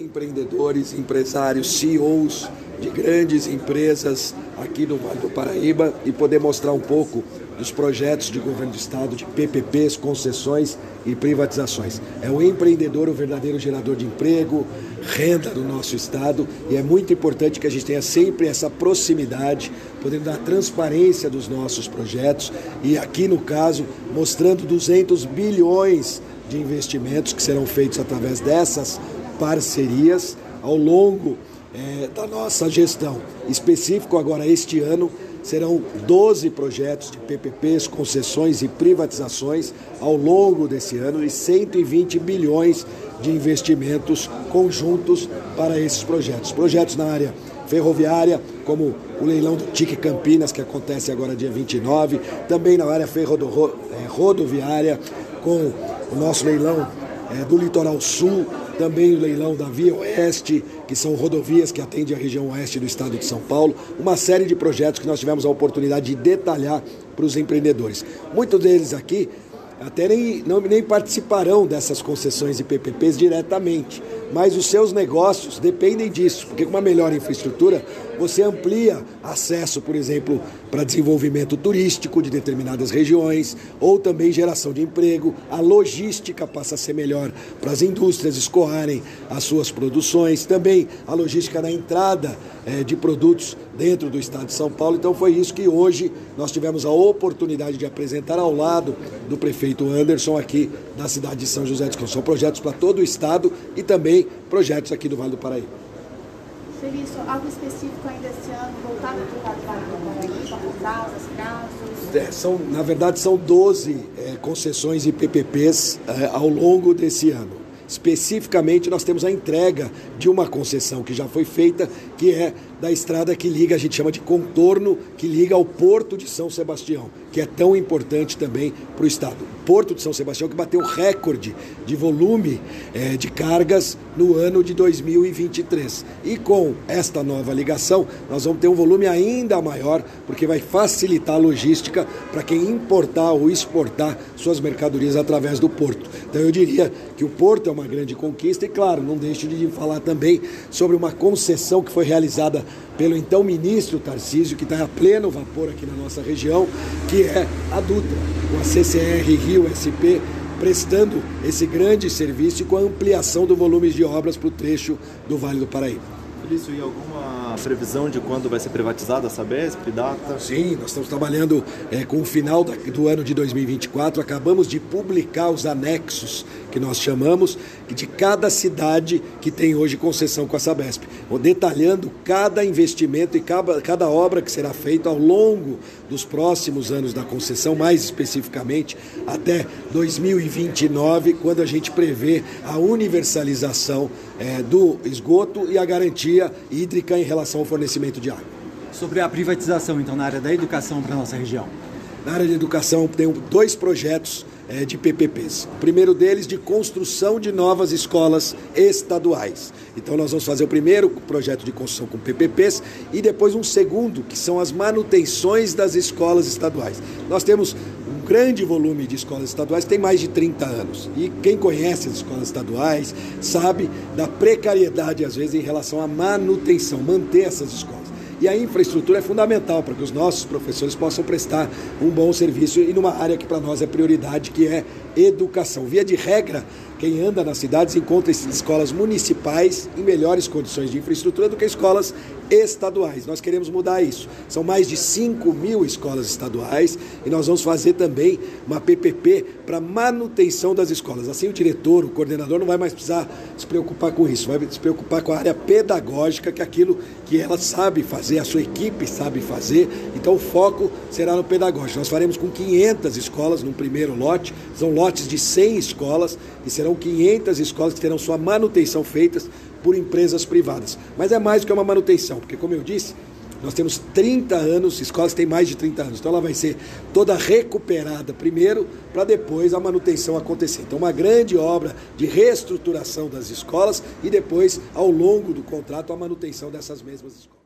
empreendedores, empresários, CEOs de grandes empresas aqui no Vale do Paraíba e poder mostrar um pouco dos projetos de governo do estado, de PPPs, concessões e privatizações. É o empreendedor o verdadeiro gerador de emprego, renda do nosso estado e é muito importante que a gente tenha sempre essa proximidade, podendo dar transparência dos nossos projetos e aqui no caso mostrando 200 bilhões de investimentos que serão feitos através dessas parcerias ao longo é, da nossa gestão. Específico agora este ano serão 12 projetos de PPPs, concessões e privatizações ao longo desse ano e 120 bilhões de investimentos conjuntos para esses projetos. Projetos na área ferroviária, como o leilão do TIC Campinas, que acontece agora dia 29, também na área é, rodoviária, com o nosso leilão é, do Litoral Sul, também o leilão da Via Oeste, que são rodovias que atendem a região oeste do estado de São Paulo, uma série de projetos que nós tivemos a oportunidade de detalhar para os empreendedores. Muitos deles aqui até nem, não, nem participarão dessas concessões e PPPs diretamente, mas os seus negócios dependem disso, porque com uma melhor infraestrutura você amplia acesso, por exemplo, para desenvolvimento turístico de determinadas regiões, ou também geração de emprego, a logística passa a ser melhor para as indústrias escoarem as suas produções, também a logística na entrada é, de produtos dentro do estado de São Paulo. Então foi isso que hoje nós tivemos a oportunidade de apresentar ao lado do prefeito Anderson aqui da cidade de São José dos Campos. São projetos para todo o estado e também projetos aqui do Vale do Paraíba. Serviço, algo específico ainda esse ano voltado para o Vale do Paraíba, prazos? É, são, na verdade, são 12 é, concessões e PPPs é, ao longo desse ano. Especificamente, nós temos a entrega de uma concessão que já foi feita, que é da estrada que liga, a gente chama de contorno, que liga ao Porto de São Sebastião, que é tão importante também para o Estado. Porto de São Sebastião que bateu recorde de volume é, de cargas no ano de 2023. E com esta nova ligação, nós vamos ter um volume ainda maior, porque vai facilitar a logística para quem importar ou exportar suas mercadorias através do porto. Então eu diria que o porto é uma grande conquista e, claro, não deixo de falar também sobre uma concessão que foi realizada pelo então ministro Tarcísio, que está a pleno vapor aqui na nossa região, que é a Dutra, com a CCR Rio SP prestando esse grande serviço e com a ampliação do volume de obras para o trecho do Vale do Paraíba. Isso e alguma previsão de quando vai ser privatizada a Sabesp, data? Sim, nós estamos trabalhando é, com o final do ano de 2024. Acabamos de publicar os anexos que nós chamamos de cada cidade que tem hoje concessão com a Sabesp, detalhando cada investimento e cada, cada obra que será feita ao longo dos próximos anos da concessão, mais especificamente até 2029, quando a gente prevê a universalização é, do esgoto e a garantia hídrica em relação ao fornecimento de água. Sobre a privatização, então, na área da educação para a nossa região. Na área de educação, tem dois projetos é, de PPPs. O primeiro deles de construção de novas escolas estaduais. Então nós vamos fazer o primeiro projeto de construção com PPPs e depois um segundo, que são as manutenções das escolas estaduais. Nós temos grande volume de escolas estaduais, tem mais de 30 anos. E quem conhece as escolas estaduais sabe da precariedade, às vezes, em relação à manutenção, manter essas escolas. E a infraestrutura é fundamental para que os nossos professores possam prestar um bom serviço e numa área que para nós é prioridade, que é educação. Via de regra, quem anda nas cidades encontra escolas municipais em melhores condições de infraestrutura do que escolas estaduais. Nós queremos mudar isso. São mais de 5 mil escolas estaduais e nós vamos fazer também uma PPP para manutenção das escolas. Assim, o diretor, o coordenador não vai mais precisar se preocupar com isso, vai se preocupar com a área pedagógica, que é aquilo que ela sabe fazer, a sua equipe sabe fazer. Então, o foco será no pedagógico. Nós faremos com 500 escolas no primeiro lote, são lotes de 100 escolas e serão 500 escolas que terão sua manutenção feitas por empresas privadas. Mas é mais do que uma manutenção, porque, como eu disse, nós temos 30 anos, escolas têm mais de 30 anos, então ela vai ser toda recuperada primeiro, para depois a manutenção acontecer. Então, uma grande obra de reestruturação das escolas e depois, ao longo do contrato, a manutenção dessas mesmas escolas.